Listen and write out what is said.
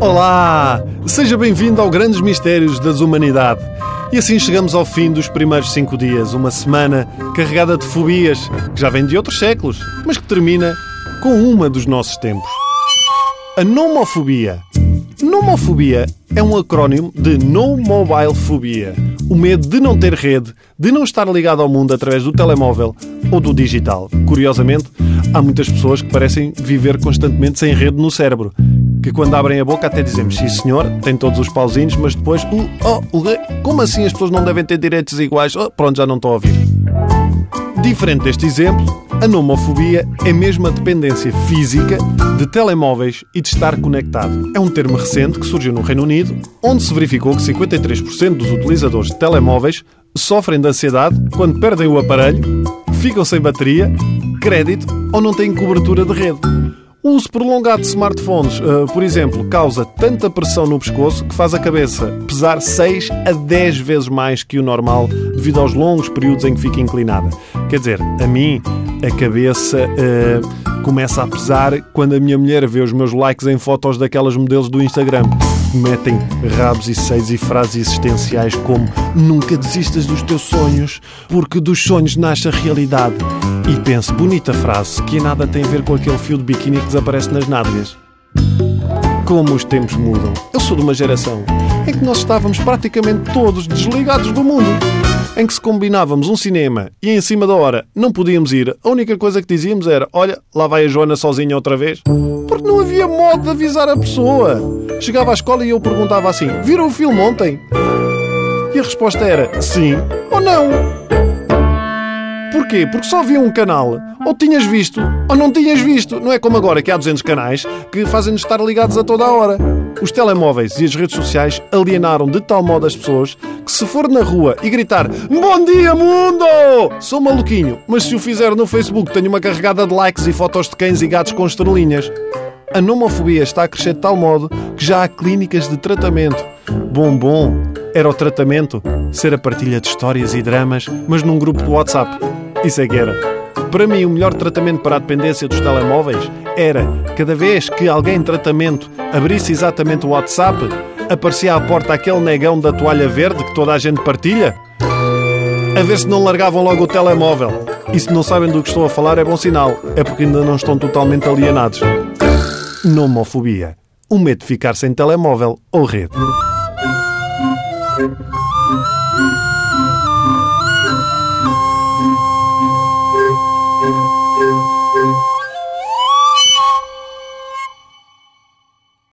Olá! Seja bem-vindo ao Grandes Mistérios das Humanidade. E assim chegamos ao fim dos primeiros cinco dias, uma semana carregada de fobias, que já vem de outros séculos, mas que termina com uma dos nossos tempos. A nomofobia. Nomofobia é um acrónimo de No Mobile Phobia, o medo de não ter rede, de não estar ligado ao mundo através do telemóvel ou do digital. Curiosamente, há muitas pessoas que parecem viver constantemente sem rede no cérebro, que quando abrem a boca até dizemos sim senhor, tem todos os pauzinhos, mas depois, uh, oh, uh, como assim as pessoas não devem ter direitos iguais? Oh, pronto, já não estou a ouvir. Diferente deste exemplo, a nomofobia é mesmo a dependência física de telemóveis e de estar conectado. É um termo recente que surgiu no Reino Unido, onde se verificou que 53% dos utilizadores de telemóveis sofrem de ansiedade quando perdem o aparelho, ficam sem bateria, crédito ou não têm cobertura de rede. O uso prolongado de smartphones, uh, por exemplo, causa tanta pressão no pescoço que faz a cabeça pesar 6 a 10 vezes mais que o normal devido aos longos períodos em que fica inclinada. Quer dizer, a mim a cabeça uh, começa a pesar quando a minha mulher vê os meus likes em fotos daquelas modelos do Instagram. Metem rabos e seios e frases existenciais como nunca desistas dos teus sonhos, porque dos sonhos nasce a realidade. E penso, bonita frase, que nada tem a ver com aquele fio de biquíni que desaparece nas nádegas. Como os tempos mudam. Eu sou de uma geração em que nós estávamos praticamente todos desligados do mundo. Em que se combinávamos um cinema e em cima da hora não podíamos ir, a única coisa que dizíamos era: Olha, lá vai a Joana sozinha outra vez. Porque não havia modo de avisar a pessoa. Chegava à escola e eu perguntava assim: Viram o filme ontem? E a resposta era sim ou não. Porquê? Porque só havia um canal. Ou tinhas visto, ou não tinhas visto. Não é como agora que há 200 canais que fazem-nos estar ligados a toda a hora. Os telemóveis e as redes sociais alienaram de tal modo as pessoas que se for na rua e gritar Bom dia, mundo! Sou maluquinho, mas se o fizer no Facebook tenho uma carregada de likes e fotos de cães e gatos com estrelinhas. A nomofobia está a crescer de tal modo que já há clínicas de tratamento. Bom, bom, era o tratamento ser a partilha de histórias e dramas, mas num grupo de WhatsApp. Isso é que era. Para mim, o melhor tratamento para a dependência dos telemóveis era, cada vez que alguém em tratamento abrisse exatamente o WhatsApp, aparecia à porta aquele negão da toalha verde que toda a gente partilha, a ver se não largavam logo o telemóvel. E se não sabem do que estou a falar, é bom sinal. É porque ainda não estão totalmente alienados. Nomofobia. O medo de ficar sem telemóvel ou rede.